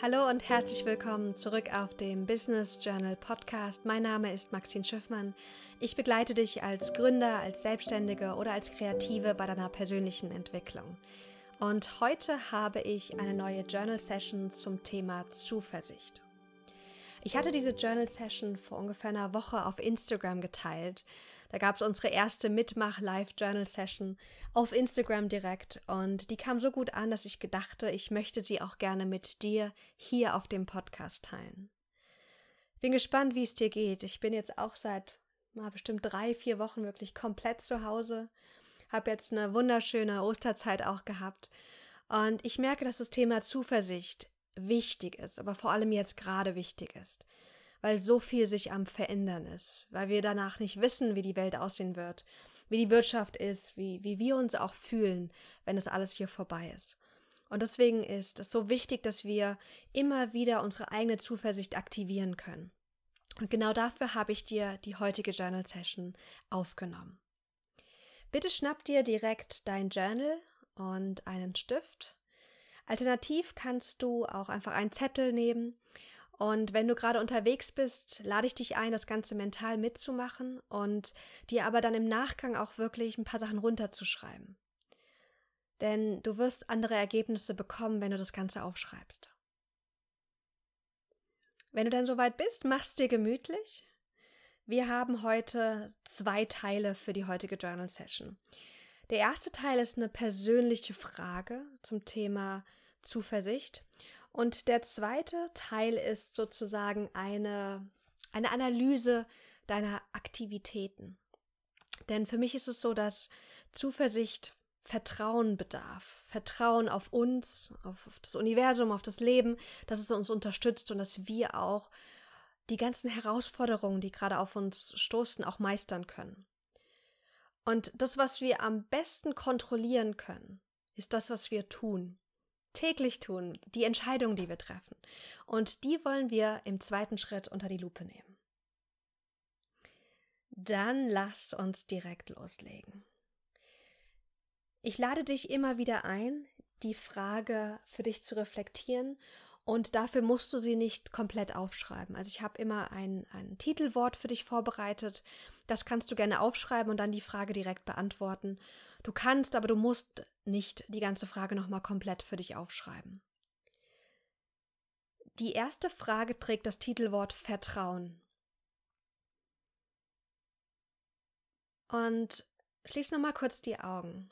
Hallo und herzlich willkommen zurück auf dem Business Journal Podcast. Mein Name ist Maxine Schiffmann. Ich begleite dich als Gründer, als Selbstständige oder als Kreative bei deiner persönlichen Entwicklung. Und heute habe ich eine neue Journal Session zum Thema Zuversicht. Ich hatte diese Journal Session vor ungefähr einer Woche auf Instagram geteilt. Da gab es unsere erste Mitmach-Live-Journal-Session auf Instagram direkt und die kam so gut an, dass ich gedachte, ich möchte sie auch gerne mit dir hier auf dem Podcast teilen. Bin gespannt, wie es dir geht. Ich bin jetzt auch seit na, bestimmt drei, vier Wochen wirklich komplett zu Hause. Hab jetzt eine wunderschöne Osterzeit auch gehabt. Und ich merke, dass das Thema Zuversicht wichtig ist, aber vor allem jetzt gerade wichtig ist, weil so viel sich am Verändern ist, weil wir danach nicht wissen, wie die Welt aussehen wird, wie die Wirtschaft ist, wie, wie wir uns auch fühlen, wenn das alles hier vorbei ist. Und deswegen ist es so wichtig, dass wir immer wieder unsere eigene Zuversicht aktivieren können. Und genau dafür habe ich dir die heutige Journal Session aufgenommen. Bitte schnapp dir direkt dein Journal und einen Stift Alternativ kannst du auch einfach einen Zettel nehmen und wenn du gerade unterwegs bist, lade ich dich ein, das Ganze mental mitzumachen und dir aber dann im Nachgang auch wirklich ein paar Sachen runterzuschreiben. Denn du wirst andere Ergebnisse bekommen, wenn du das Ganze aufschreibst. Wenn du dann soweit bist, machst dir gemütlich. Wir haben heute zwei Teile für die heutige Journal Session. Der erste Teil ist eine persönliche Frage zum Thema Zuversicht. Und der zweite Teil ist sozusagen eine, eine Analyse deiner Aktivitäten. Denn für mich ist es so, dass Zuversicht Vertrauen bedarf. Vertrauen auf uns, auf, auf das Universum, auf das Leben, dass es uns unterstützt und dass wir auch die ganzen Herausforderungen, die gerade auf uns stoßen, auch meistern können. Und das, was wir am besten kontrollieren können, ist das, was wir tun. Täglich tun, die Entscheidungen, die wir treffen. Und die wollen wir im zweiten Schritt unter die Lupe nehmen. Dann lass uns direkt loslegen. Ich lade dich immer wieder ein, die Frage für dich zu reflektieren und dafür musst du sie nicht komplett aufschreiben. Also ich habe immer ein, ein Titelwort für dich vorbereitet. Das kannst du gerne aufschreiben und dann die Frage direkt beantworten. Du kannst, aber du musst nicht die ganze Frage nochmal komplett für dich aufschreiben. Die erste Frage trägt das Titelwort Vertrauen. Und schließ nochmal kurz die Augen.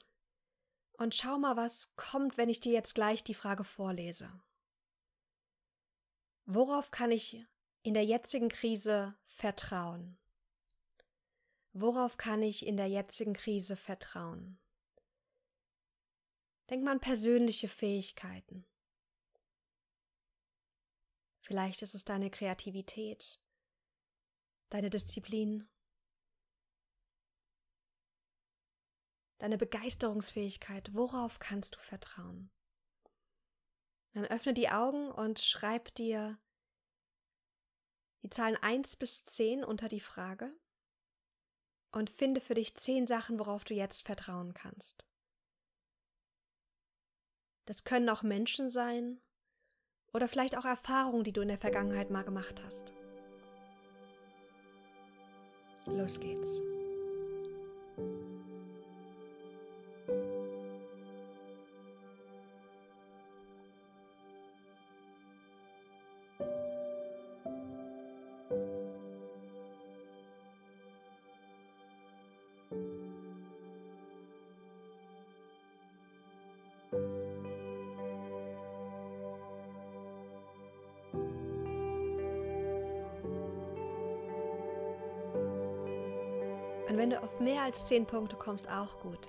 Und schau mal, was kommt, wenn ich dir jetzt gleich die Frage vorlese. Worauf kann ich in der jetzigen Krise vertrauen? Worauf kann ich in der jetzigen Krise vertrauen? Denk mal an persönliche Fähigkeiten. Vielleicht ist es deine Kreativität, deine Disziplin, deine Begeisterungsfähigkeit. Worauf kannst du vertrauen? Dann öffne die Augen und schreib dir die Zahlen 1 bis 10 unter die Frage und finde für dich 10 Sachen, worauf du jetzt vertrauen kannst. Das können auch Menschen sein oder vielleicht auch Erfahrungen, die du in der Vergangenheit mal gemacht hast. Los geht's. Und wenn du auf mehr als zehn Punkte kommst, auch gut.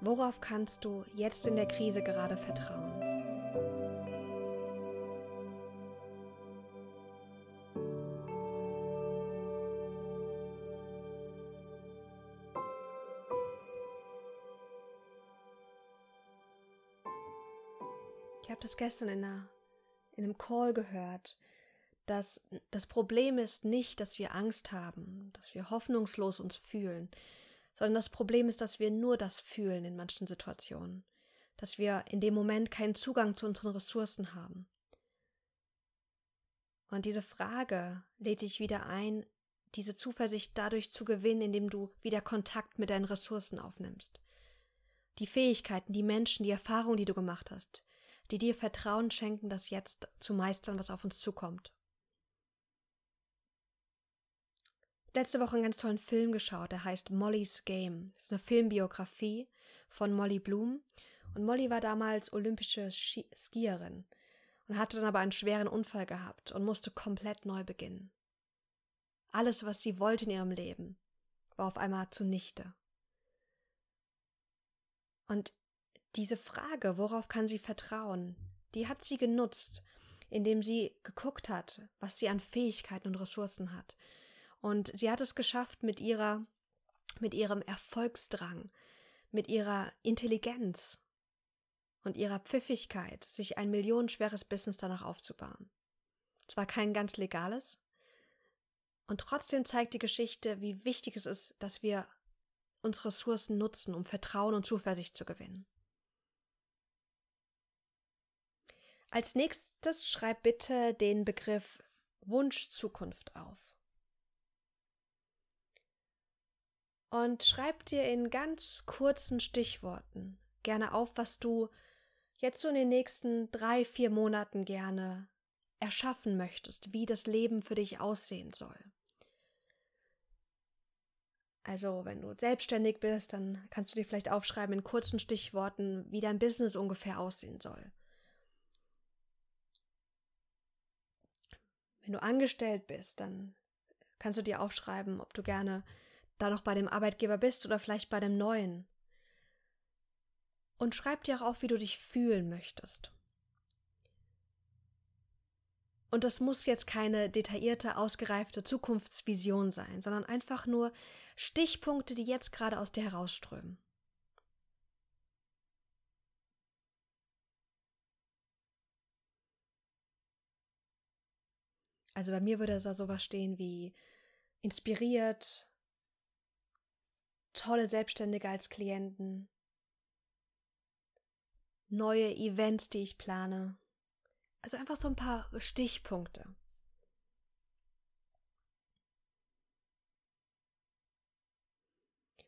Worauf kannst du jetzt in der Krise gerade vertrauen? Ich habe das gestern in, einer, in einem Call gehört dass das Problem ist nicht, dass wir Angst haben, dass wir hoffnungslos uns fühlen, sondern das Problem ist, dass wir nur das fühlen in manchen Situationen, dass wir in dem Moment keinen Zugang zu unseren Ressourcen haben. Und diese Frage lädt dich wieder ein, diese Zuversicht dadurch zu gewinnen, indem du wieder Kontakt mit deinen Ressourcen aufnimmst. Die Fähigkeiten, die Menschen, die Erfahrungen, die du gemacht hast, die dir Vertrauen schenken, das jetzt zu meistern, was auf uns zukommt. Letzte Woche einen ganz tollen Film geschaut, der heißt Molly's Game. Das ist eine Filmbiografie von Molly Bloom. Und Molly war damals olympische Skierin und hatte dann aber einen schweren Unfall gehabt und musste komplett neu beginnen. Alles, was sie wollte in ihrem Leben, war auf einmal zunichte. Und diese Frage, worauf kann sie vertrauen, die hat sie genutzt, indem sie geguckt hat, was sie an Fähigkeiten und Ressourcen hat. Und sie hat es geschafft mit ihrer, mit ihrem Erfolgsdrang, mit ihrer Intelligenz und ihrer Pfiffigkeit, sich ein millionenschweres Business danach aufzubauen. Zwar kein ganz legales, und trotzdem zeigt die Geschichte, wie wichtig es ist, dass wir unsere Ressourcen nutzen, um Vertrauen und Zuversicht zu gewinnen. Als nächstes schreib bitte den Begriff Wunsch Zukunft auf. Und schreib dir in ganz kurzen Stichworten gerne auf, was du jetzt so in den nächsten drei, vier Monaten gerne erschaffen möchtest, wie das Leben für dich aussehen soll. Also, wenn du selbstständig bist, dann kannst du dir vielleicht aufschreiben in kurzen Stichworten, wie dein Business ungefähr aussehen soll. Wenn du angestellt bist, dann kannst du dir aufschreiben, ob du gerne da noch bei dem Arbeitgeber bist oder vielleicht bei dem neuen. Und schreib dir auch auf, wie du dich fühlen möchtest. Und das muss jetzt keine detaillierte, ausgereifte Zukunftsvision sein, sondern einfach nur Stichpunkte, die jetzt gerade aus dir herausströmen. Also bei mir würde da sowas stehen wie inspiriert, tolle Selbstständige als Klienten, neue Events, die ich plane, also einfach so ein paar Stichpunkte.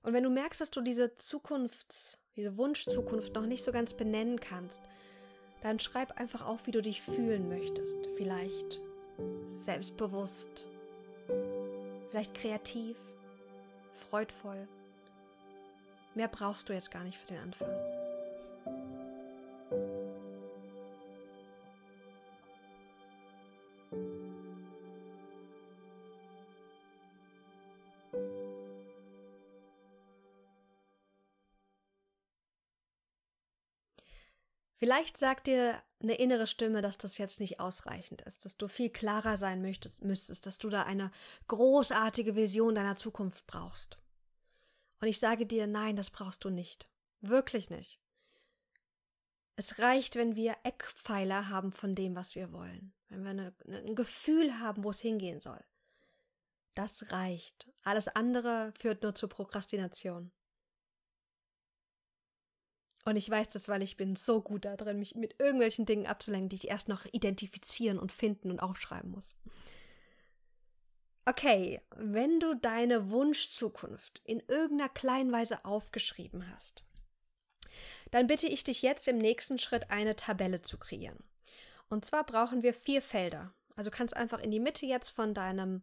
Und wenn du merkst, dass du diese Zukunfts-, diese Wunschzukunft noch nicht so ganz benennen kannst, dann schreib einfach auf, wie du dich fühlen möchtest. Vielleicht selbstbewusst, vielleicht kreativ, freudvoll. Mehr brauchst du jetzt gar nicht für den Anfang. Vielleicht sagt dir eine innere Stimme, dass das jetzt nicht ausreichend ist, dass du viel klarer sein möchtest, müsstest, dass du da eine großartige Vision deiner Zukunft brauchst. Und ich sage dir, nein, das brauchst du nicht. Wirklich nicht. Es reicht, wenn wir Eckpfeiler haben von dem, was wir wollen. Wenn wir eine, ein Gefühl haben, wo es hingehen soll. Das reicht. Alles andere führt nur zur Prokrastination. Und ich weiß das, weil ich bin so gut da drin, mich mit irgendwelchen Dingen abzulenken, die ich erst noch identifizieren und finden und aufschreiben muss. Okay, wenn du deine Wunschzukunft in irgendeiner kleinen Weise aufgeschrieben hast, dann bitte ich dich jetzt im nächsten Schritt eine Tabelle zu kreieren. Und zwar brauchen wir vier Felder. Also kannst einfach in die Mitte jetzt von deinem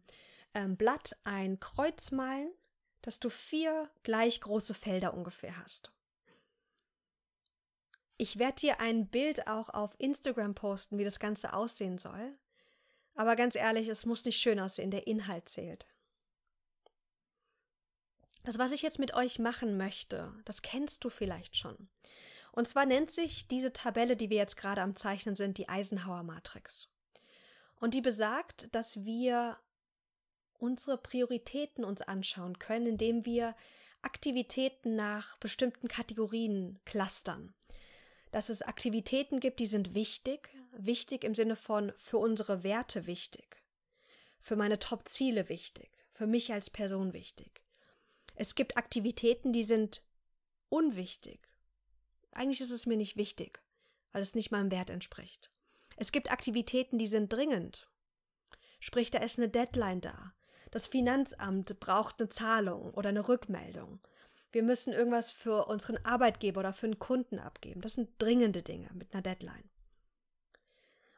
ähm, Blatt ein Kreuz malen, dass du vier gleich große Felder ungefähr hast. Ich werde dir ein Bild auch auf Instagram posten, wie das Ganze aussehen soll. Aber ganz ehrlich, es muss nicht schön aussehen, der Inhalt zählt. Das, was ich jetzt mit euch machen möchte, das kennst du vielleicht schon. Und zwar nennt sich diese Tabelle, die wir jetzt gerade am Zeichnen sind, die Eisenhower Matrix. Und die besagt, dass wir unsere Prioritäten uns anschauen können, indem wir Aktivitäten nach bestimmten Kategorien clustern dass es Aktivitäten gibt, die sind wichtig, wichtig im Sinne von für unsere Werte wichtig, für meine Top-Ziele wichtig, für mich als Person wichtig. Es gibt Aktivitäten, die sind unwichtig. Eigentlich ist es mir nicht wichtig, weil es nicht meinem Wert entspricht. Es gibt Aktivitäten, die sind dringend. Sprich, da ist eine Deadline da. Das Finanzamt braucht eine Zahlung oder eine Rückmeldung. Wir müssen irgendwas für unseren Arbeitgeber oder für einen Kunden abgeben. Das sind dringende Dinge mit einer Deadline.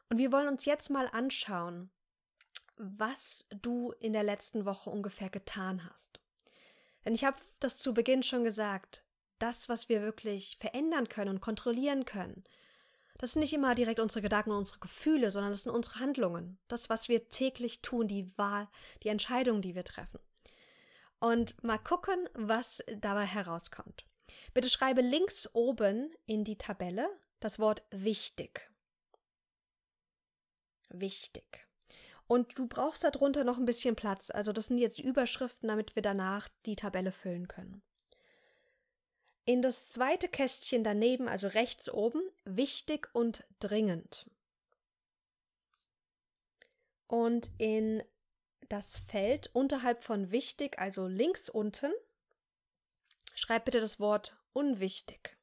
Und wir wollen uns jetzt mal anschauen, was du in der letzten Woche ungefähr getan hast. Denn ich habe das zu Beginn schon gesagt, das, was wir wirklich verändern können und kontrollieren können, das sind nicht immer direkt unsere Gedanken und unsere Gefühle, sondern das sind unsere Handlungen. Das, was wir täglich tun, die Wahl, die Entscheidungen, die wir treffen. Und mal gucken, was dabei herauskommt. Bitte schreibe links oben in die Tabelle das Wort wichtig. Wichtig. Und du brauchst darunter noch ein bisschen Platz. Also das sind jetzt Überschriften, damit wir danach die Tabelle füllen können. In das zweite Kästchen daneben, also rechts oben, wichtig und dringend. Und in das Feld unterhalb von wichtig, also links unten, schreib bitte das Wort unwichtig.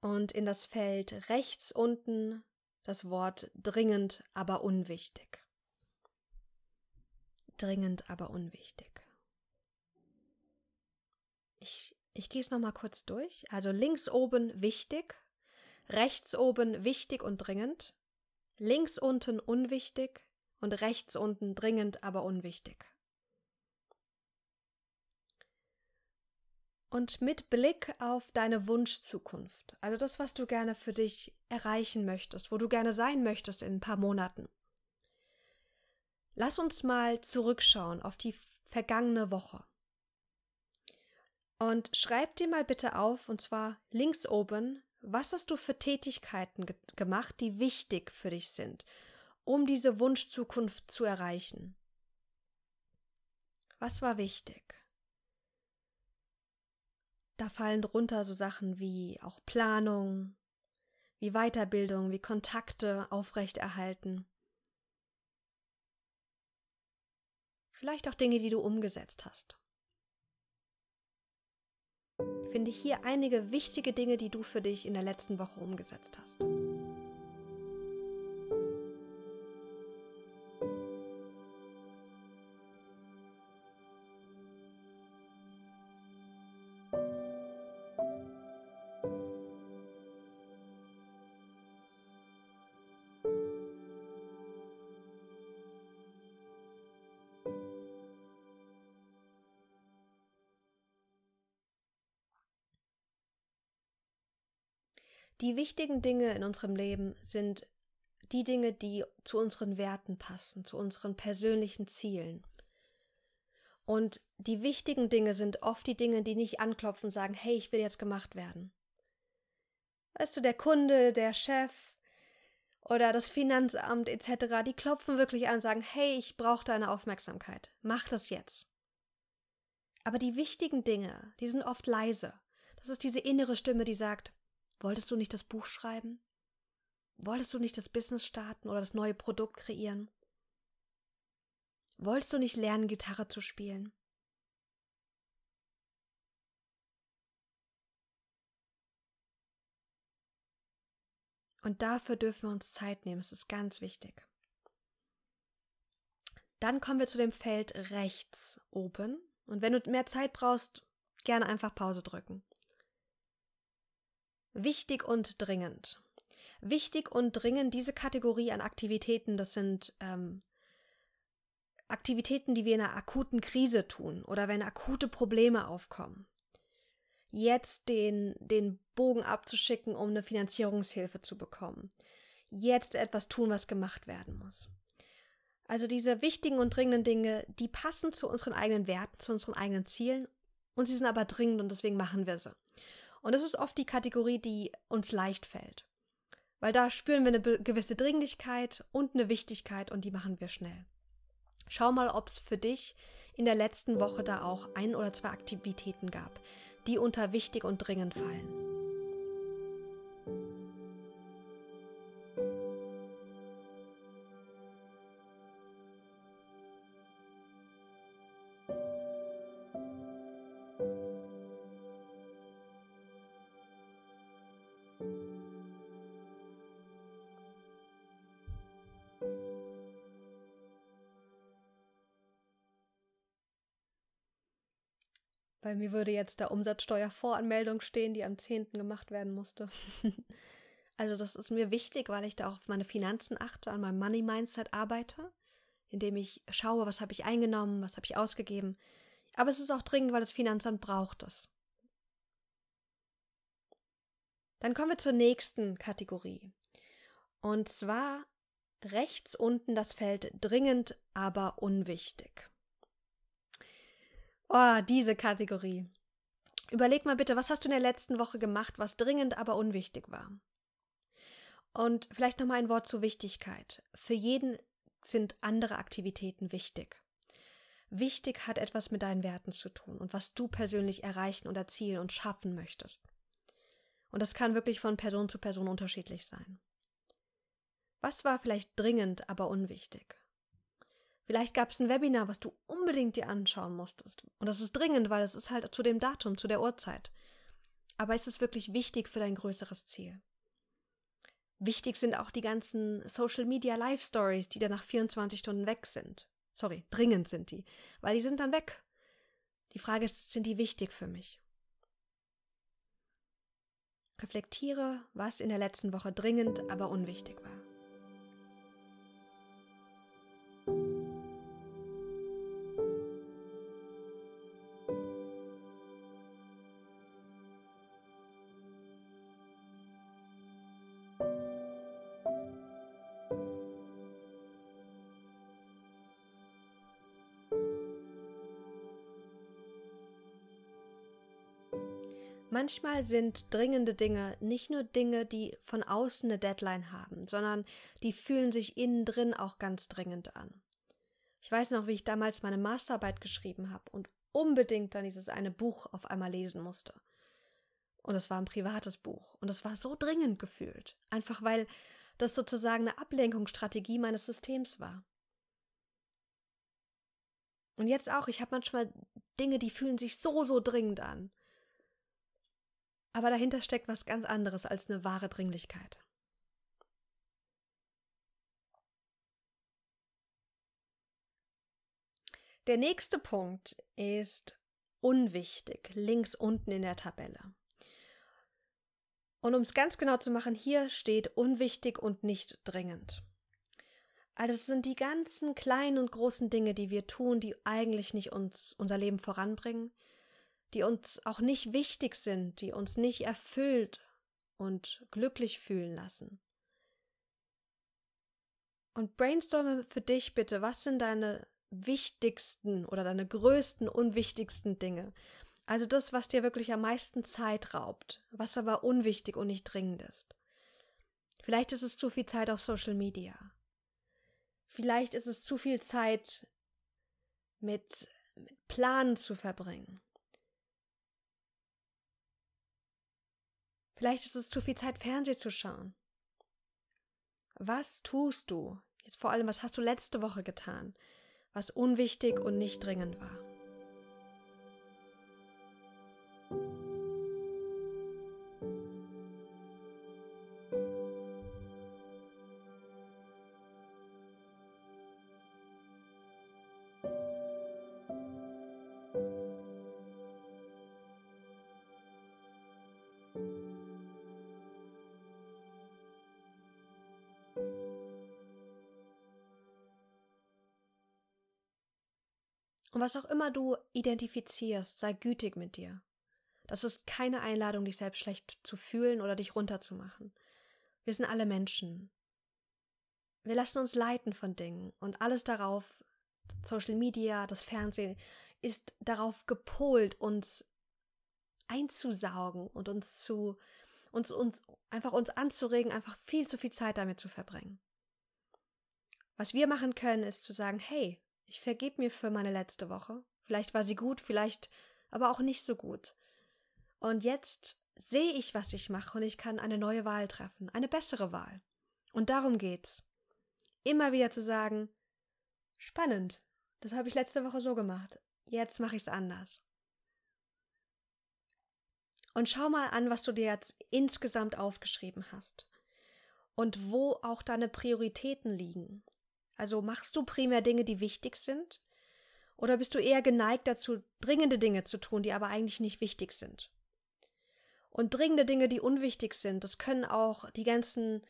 Und in das Feld rechts unten das Wort dringend, aber unwichtig. Dringend, aber unwichtig. Ich, ich gehe es nochmal kurz durch. Also links oben wichtig, rechts oben wichtig und dringend, links unten unwichtig und rechts unten dringend, aber unwichtig. Und mit Blick auf deine Wunschzukunft, also das, was du gerne für dich erreichen möchtest, wo du gerne sein möchtest in ein paar Monaten. Lass uns mal zurückschauen auf die vergangene Woche. Und schreib dir mal bitte auf, und zwar links oben, was hast du für Tätigkeiten ge gemacht, die wichtig für dich sind, um diese Wunschzukunft zu erreichen? Was war wichtig? Da fallen drunter so Sachen wie auch Planung, wie Weiterbildung, wie Kontakte aufrechterhalten. Vielleicht auch Dinge, die du umgesetzt hast. Finde hier einige wichtige Dinge, die du für dich in der letzten Woche umgesetzt hast. Die wichtigen Dinge in unserem Leben sind die Dinge, die zu unseren Werten passen, zu unseren persönlichen Zielen. Und die wichtigen Dinge sind oft die Dinge, die nicht anklopfen und sagen, hey, ich will jetzt gemacht werden. Weißt du, der Kunde, der Chef oder das Finanzamt etc., die klopfen wirklich an und sagen, hey, ich brauche deine Aufmerksamkeit. Mach das jetzt. Aber die wichtigen Dinge, die sind oft leise. Das ist diese innere Stimme, die sagt, Wolltest du nicht das Buch schreiben? Wolltest du nicht das Business starten oder das neue Produkt kreieren? Wolltest du nicht lernen, Gitarre zu spielen? Und dafür dürfen wir uns Zeit nehmen. Es ist ganz wichtig. Dann kommen wir zu dem Feld rechts oben. Und wenn du mehr Zeit brauchst, gerne einfach Pause drücken. Wichtig und dringend. Wichtig und dringend, diese Kategorie an Aktivitäten, das sind ähm, Aktivitäten, die wir in einer akuten Krise tun oder wenn akute Probleme aufkommen. Jetzt den, den Bogen abzuschicken, um eine Finanzierungshilfe zu bekommen. Jetzt etwas tun, was gemacht werden muss. Also diese wichtigen und dringenden Dinge, die passen zu unseren eigenen Werten, zu unseren eigenen Zielen und sie sind aber dringend und deswegen machen wir sie. Und das ist oft die Kategorie, die uns leicht fällt. Weil da spüren wir eine gewisse Dringlichkeit und eine Wichtigkeit und die machen wir schnell. Schau mal, ob es für dich in der letzten Woche da auch ein oder zwei Aktivitäten gab, die unter wichtig und dringend fallen. Bei mir würde jetzt der Umsatzsteuervoranmeldung stehen, die am 10. gemacht werden musste. also das ist mir wichtig, weil ich da auch auf meine Finanzen achte, an meinem Money Mindset arbeite, indem ich schaue, was habe ich eingenommen, was habe ich ausgegeben. Aber es ist auch dringend, weil das Finanzamt braucht es. Dann kommen wir zur nächsten Kategorie. Und zwar rechts unten das Feld dringend, aber unwichtig. Oh, diese Kategorie. Überleg mal bitte, was hast du in der letzten Woche gemacht, was dringend, aber unwichtig war? Und vielleicht noch mal ein Wort zur Wichtigkeit. Für jeden sind andere Aktivitäten wichtig. Wichtig hat etwas mit deinen Werten zu tun und was du persönlich erreichen und erzielen und schaffen möchtest. Und das kann wirklich von Person zu Person unterschiedlich sein. Was war vielleicht dringend, aber unwichtig? Vielleicht gab es ein Webinar, was du unbedingt dir anschauen musstest. Und das ist dringend, weil es ist halt zu dem Datum, zu der Uhrzeit. Aber ist es wirklich wichtig für dein größeres Ziel? Wichtig sind auch die ganzen Social Media Live Stories, die dann nach 24 Stunden weg sind. Sorry, dringend sind die, weil die sind dann weg. Die Frage ist, sind die wichtig für mich? Reflektiere, was in der letzten Woche dringend, aber unwichtig war. Manchmal sind dringende Dinge nicht nur Dinge, die von außen eine Deadline haben, sondern die fühlen sich innen drin auch ganz dringend an. Ich weiß noch, wie ich damals meine Masterarbeit geschrieben habe und unbedingt dann dieses eine Buch auf einmal lesen musste. Und es war ein privates Buch. Und es war so dringend gefühlt. Einfach weil das sozusagen eine Ablenkungsstrategie meines Systems war. Und jetzt auch, ich habe manchmal Dinge, die fühlen sich so, so dringend an. Aber dahinter steckt was ganz anderes als eine wahre Dringlichkeit. Der nächste Punkt ist unwichtig, links unten in der Tabelle. Und um es ganz genau zu machen, hier steht unwichtig und nicht dringend. Also es sind die ganzen kleinen und großen Dinge, die wir tun, die eigentlich nicht uns unser Leben voranbringen, die uns auch nicht wichtig sind, die uns nicht erfüllt und glücklich fühlen lassen. Und brainstorme für dich bitte, was sind deine wichtigsten oder deine größten, unwichtigsten Dinge? Also das, was dir wirklich am meisten Zeit raubt, was aber unwichtig und nicht dringend ist. Vielleicht ist es zu viel Zeit auf Social Media. Vielleicht ist es zu viel Zeit mit, mit Planen zu verbringen. Vielleicht ist es zu viel Zeit, Fernsehen zu schauen. Was tust du? Jetzt vor allem, was hast du letzte Woche getan, was unwichtig und nicht dringend war? Und was auch immer du identifizierst, sei gütig mit dir. Das ist keine Einladung, dich selbst schlecht zu fühlen oder dich runterzumachen. Wir sind alle Menschen. Wir lassen uns leiten von Dingen und alles darauf, Social Media, das Fernsehen, ist darauf gepolt, uns einzusaugen und uns zu, uns, uns, einfach uns anzuregen, einfach viel zu viel Zeit damit zu verbringen. Was wir machen können, ist zu sagen, hey, ich vergebe mir für meine letzte Woche. Vielleicht war sie gut, vielleicht aber auch nicht so gut. Und jetzt sehe ich, was ich mache und ich kann eine neue Wahl treffen, eine bessere Wahl. Und darum geht's. Immer wieder zu sagen, spannend, das habe ich letzte Woche so gemacht, jetzt mache ich es anders. Und schau mal an, was du dir jetzt insgesamt aufgeschrieben hast. Und wo auch deine Prioritäten liegen. Also machst du primär Dinge, die wichtig sind? Oder bist du eher geneigt dazu, dringende Dinge zu tun, die aber eigentlich nicht wichtig sind? Und dringende Dinge, die unwichtig sind, das können auch die ganzen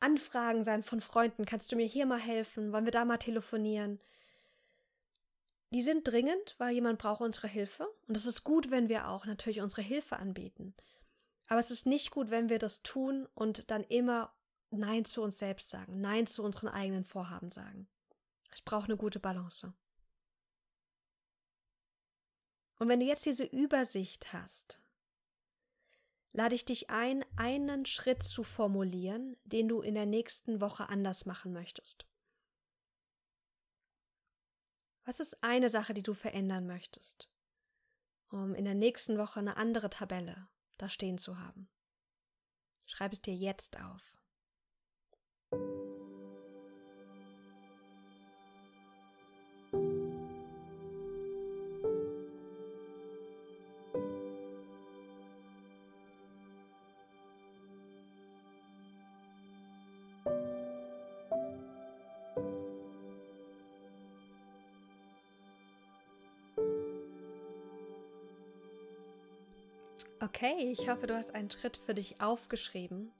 Anfragen sein von Freunden. Kannst du mir hier mal helfen? Wollen wir da mal telefonieren? Die sind dringend, weil jemand braucht unsere Hilfe. Und es ist gut, wenn wir auch natürlich unsere Hilfe anbieten. Aber es ist nicht gut, wenn wir das tun und dann immer Nein zu uns selbst sagen, Nein zu unseren eigenen Vorhaben sagen. Es braucht eine gute Balance. Und wenn du jetzt diese Übersicht hast, lade ich dich ein, einen Schritt zu formulieren, den du in der nächsten Woche anders machen möchtest. Was ist eine Sache, die du verändern möchtest, um in der nächsten Woche eine andere Tabelle da stehen zu haben? Schreib es dir jetzt auf. Okay, ich hoffe, du hast einen Schritt für dich aufgeschrieben.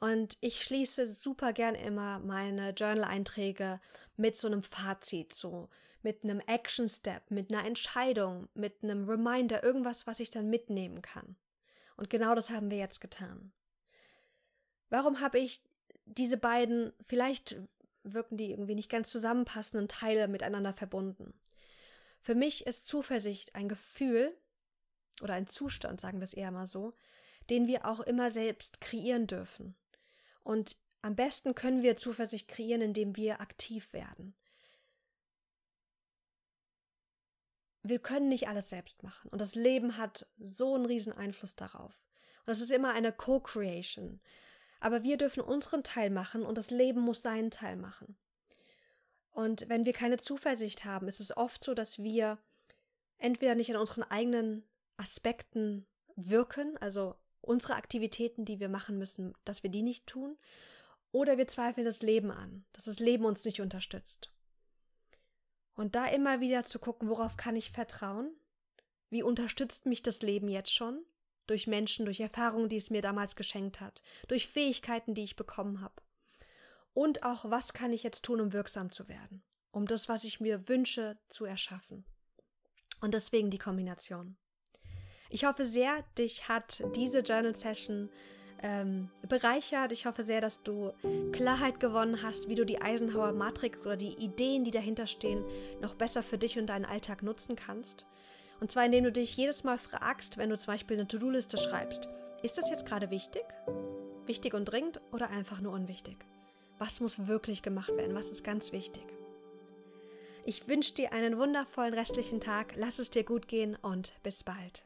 Und ich schließe super gern immer meine Journal-Einträge mit so einem Fazit, so mit einem Action-Step, mit einer Entscheidung, mit einem Reminder, irgendwas, was ich dann mitnehmen kann. Und genau das haben wir jetzt getan. Warum habe ich diese beiden, vielleicht wirken die irgendwie nicht ganz zusammenpassenden Teile miteinander verbunden? Für mich ist Zuversicht ein Gefühl, oder ein Zustand, sagen wir es eher mal so, den wir auch immer selbst kreieren dürfen. Und am besten können wir Zuversicht kreieren, indem wir aktiv werden. Wir können nicht alles selbst machen. Und das Leben hat so einen riesen Einfluss darauf. Und es ist immer eine Co-Creation. Aber wir dürfen unseren Teil machen und das Leben muss seinen Teil machen. Und wenn wir keine Zuversicht haben, ist es oft so, dass wir entweder nicht an unseren eigenen Aspekten wirken, also unsere Aktivitäten, die wir machen müssen, dass wir die nicht tun, oder wir zweifeln das Leben an, dass das Leben uns nicht unterstützt. Und da immer wieder zu gucken, worauf kann ich vertrauen? Wie unterstützt mich das Leben jetzt schon? Durch Menschen, durch Erfahrungen, die es mir damals geschenkt hat, durch Fähigkeiten, die ich bekommen habe. Und auch, was kann ich jetzt tun, um wirksam zu werden? Um das, was ich mir wünsche, zu erschaffen. Und deswegen die Kombination. Ich hoffe sehr, dich hat diese Journal Session ähm, bereichert. Ich hoffe sehr, dass du Klarheit gewonnen hast, wie du die Eisenhower Matrix oder die Ideen, die dahinter stehen, noch besser für dich und deinen Alltag nutzen kannst. Und zwar indem du dich jedes Mal fragst, wenn du zum Beispiel eine To-Do-Liste schreibst, ist das jetzt gerade wichtig? Wichtig und dringend oder einfach nur unwichtig? Was muss wirklich gemacht werden? Was ist ganz wichtig? Ich wünsche dir einen wundervollen restlichen Tag, lass es dir gut gehen und bis bald.